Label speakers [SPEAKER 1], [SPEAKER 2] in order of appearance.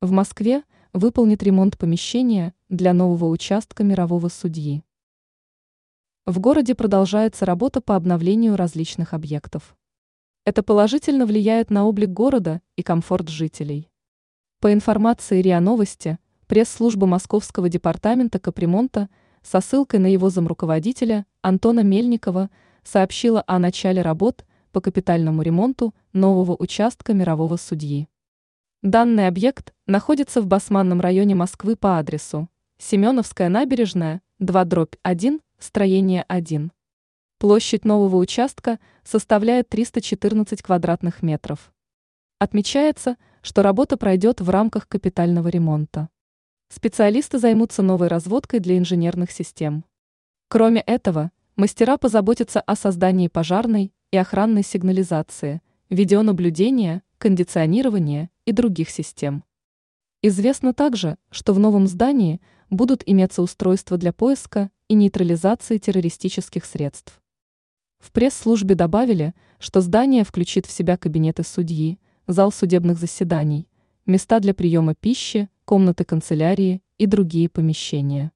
[SPEAKER 1] В Москве выполнит ремонт помещения для нового участка мирового судьи. В городе продолжается работа по обновлению различных объектов. Это положительно влияет на облик города и комфорт жителей. По информации РИА Новости, пресс-служба Московского департамента капремонта со ссылкой на его замруководителя Антона Мельникова сообщила о начале работ по капитальному ремонту нового участка мирового судьи. Данный объект находится в Басманном районе Москвы по адресу Семеновская набережная, 2 дробь 1, строение 1. Площадь нового участка составляет 314 квадратных метров. Отмечается, что работа пройдет в рамках капитального ремонта. Специалисты займутся новой разводкой для инженерных систем. Кроме этого, мастера позаботятся о создании пожарной и охранной сигнализации, видеонаблюдения, кондиционирования и других систем. Известно также, что в новом здании будут иметься устройства для поиска и нейтрализации террористических средств. В пресс-службе добавили, что здание включит в себя кабинеты судьи, зал судебных заседаний, места для приема пищи, комнаты канцелярии и другие помещения.